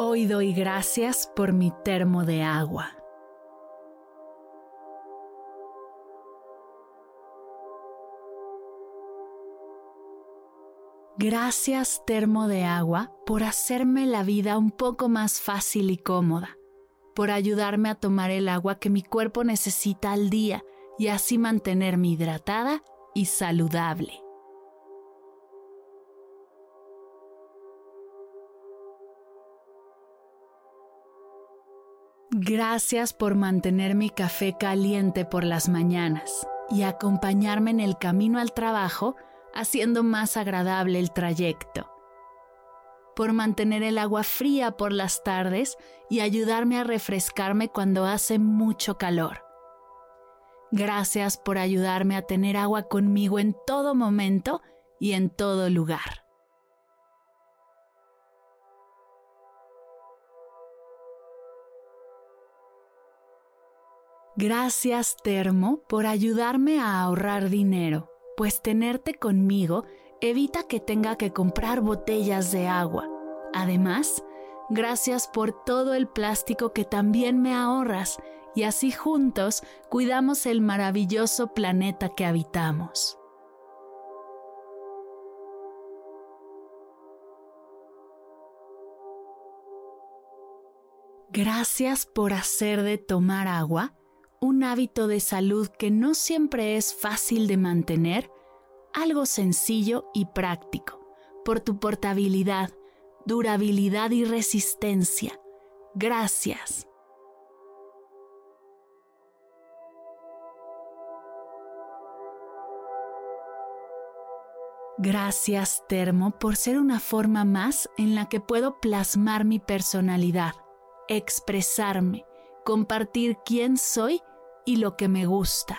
Hoy doy gracias por mi termo de agua. Gracias termo de agua por hacerme la vida un poco más fácil y cómoda, por ayudarme a tomar el agua que mi cuerpo necesita al día y así mantenerme hidratada y saludable. Gracias por mantener mi café caliente por las mañanas y acompañarme en el camino al trabajo haciendo más agradable el trayecto. Por mantener el agua fría por las tardes y ayudarme a refrescarme cuando hace mucho calor. Gracias por ayudarme a tener agua conmigo en todo momento y en todo lugar. Gracias Termo por ayudarme a ahorrar dinero, pues tenerte conmigo evita que tenga que comprar botellas de agua. Además, gracias por todo el plástico que también me ahorras y así juntos cuidamos el maravilloso planeta que habitamos. Gracias por hacer de tomar agua un hábito de salud que no siempre es fácil de mantener, algo sencillo y práctico, por tu portabilidad, durabilidad y resistencia. Gracias. Gracias, Termo, por ser una forma más en la que puedo plasmar mi personalidad, expresarme, compartir quién soy y lo que me gusta.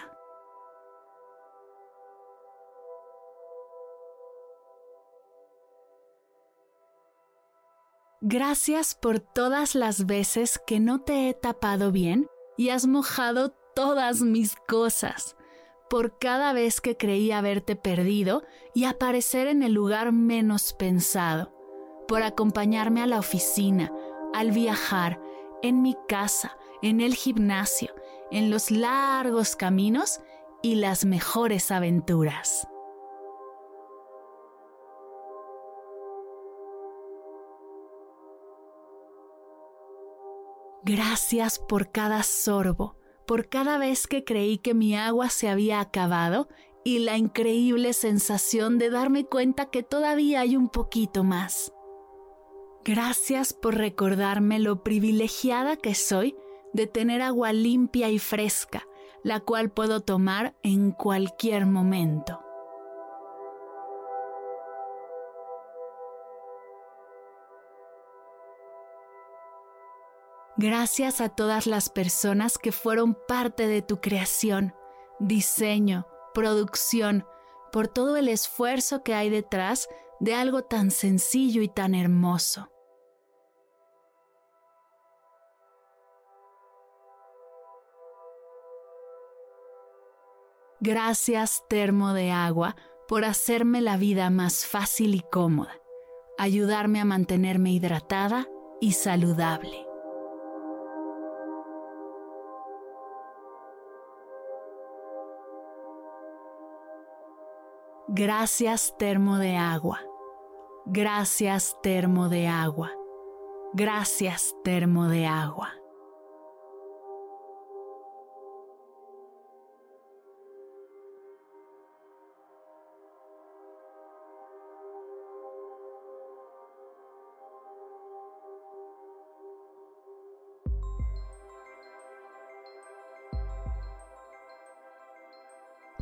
Gracias por todas las veces que no te he tapado bien y has mojado todas mis cosas, por cada vez que creí haberte perdido y aparecer en el lugar menos pensado, por acompañarme a la oficina, al viajar, en mi casa, en el gimnasio, en los largos caminos y las mejores aventuras. Gracias por cada sorbo, por cada vez que creí que mi agua se había acabado y la increíble sensación de darme cuenta que todavía hay un poquito más. Gracias por recordarme lo privilegiada que soy de tener agua limpia y fresca, la cual puedo tomar en cualquier momento. Gracias a todas las personas que fueron parte de tu creación, diseño, producción, por todo el esfuerzo que hay detrás de algo tan sencillo y tan hermoso. Gracias, termo de agua, por hacerme la vida más fácil y cómoda, ayudarme a mantenerme hidratada y saludable. Gracias, termo de agua. Gracias, termo de agua. Gracias, termo de agua.